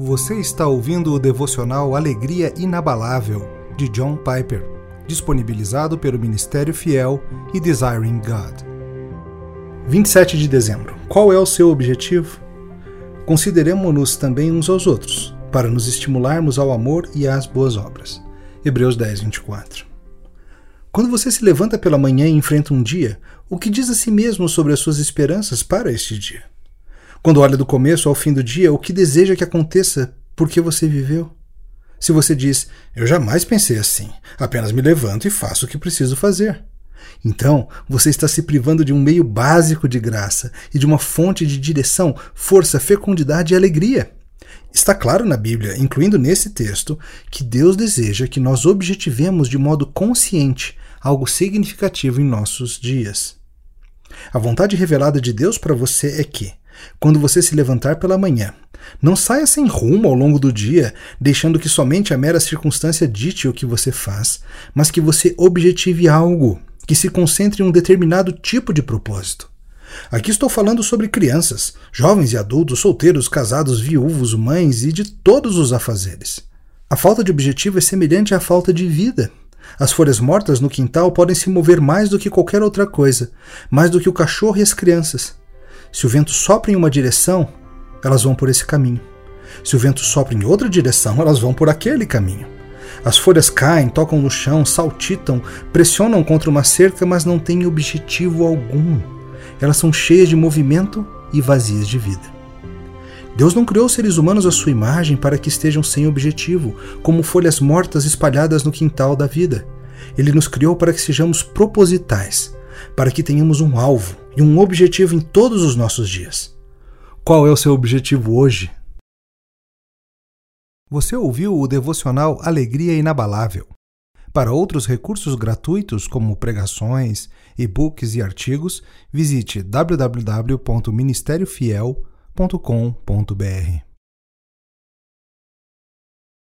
Você está ouvindo o devocional Alegria Inabalável, de John Piper, disponibilizado pelo Ministério Fiel e Desiring God. 27 de dezembro. Qual é o seu objetivo? Consideremos-nos também uns aos outros, para nos estimularmos ao amor e às boas obras. Hebreus 10, 24. Quando você se levanta pela manhã e enfrenta um dia, o que diz a si mesmo sobre as suas esperanças para este dia? Quando olha do começo ao fim do dia, o que deseja que aconteça porque você viveu? Se você diz, eu jamais pensei assim, apenas me levanto e faço o que preciso fazer. Então, você está se privando de um meio básico de graça e de uma fonte de direção, força, fecundidade e alegria. Está claro na Bíblia, incluindo nesse texto, que Deus deseja que nós objetivemos de modo consciente algo significativo em nossos dias. A vontade revelada de Deus para você é que, quando você se levantar pela manhã. Não saia sem rumo ao longo do dia, deixando que somente a mera circunstância dite o que você faz, mas que você objetive algo, que se concentre em um determinado tipo de propósito. Aqui estou falando sobre crianças, jovens e adultos, solteiros, casados, viúvos, mães e de todos os afazeres. A falta de objetivo é semelhante à falta de vida. As folhas mortas no quintal podem se mover mais do que qualquer outra coisa, mais do que o cachorro e as crianças. Se o vento sopra em uma direção, elas vão por esse caminho. Se o vento sopra em outra direção, elas vão por aquele caminho. As folhas caem, tocam no chão, saltitam, pressionam contra uma cerca, mas não têm objetivo algum. Elas são cheias de movimento e vazias de vida. Deus não criou seres humanos à sua imagem para que estejam sem objetivo, como folhas mortas espalhadas no quintal da vida. Ele nos criou para que sejamos propositais, para que tenhamos um alvo e um objetivo em todos os nossos dias. Qual é o seu objetivo hoje? Você ouviu o devocional Alegria Inabalável. Para outros recursos gratuitos, como pregações, e-books e artigos, visite www.ministériofiel.com.br.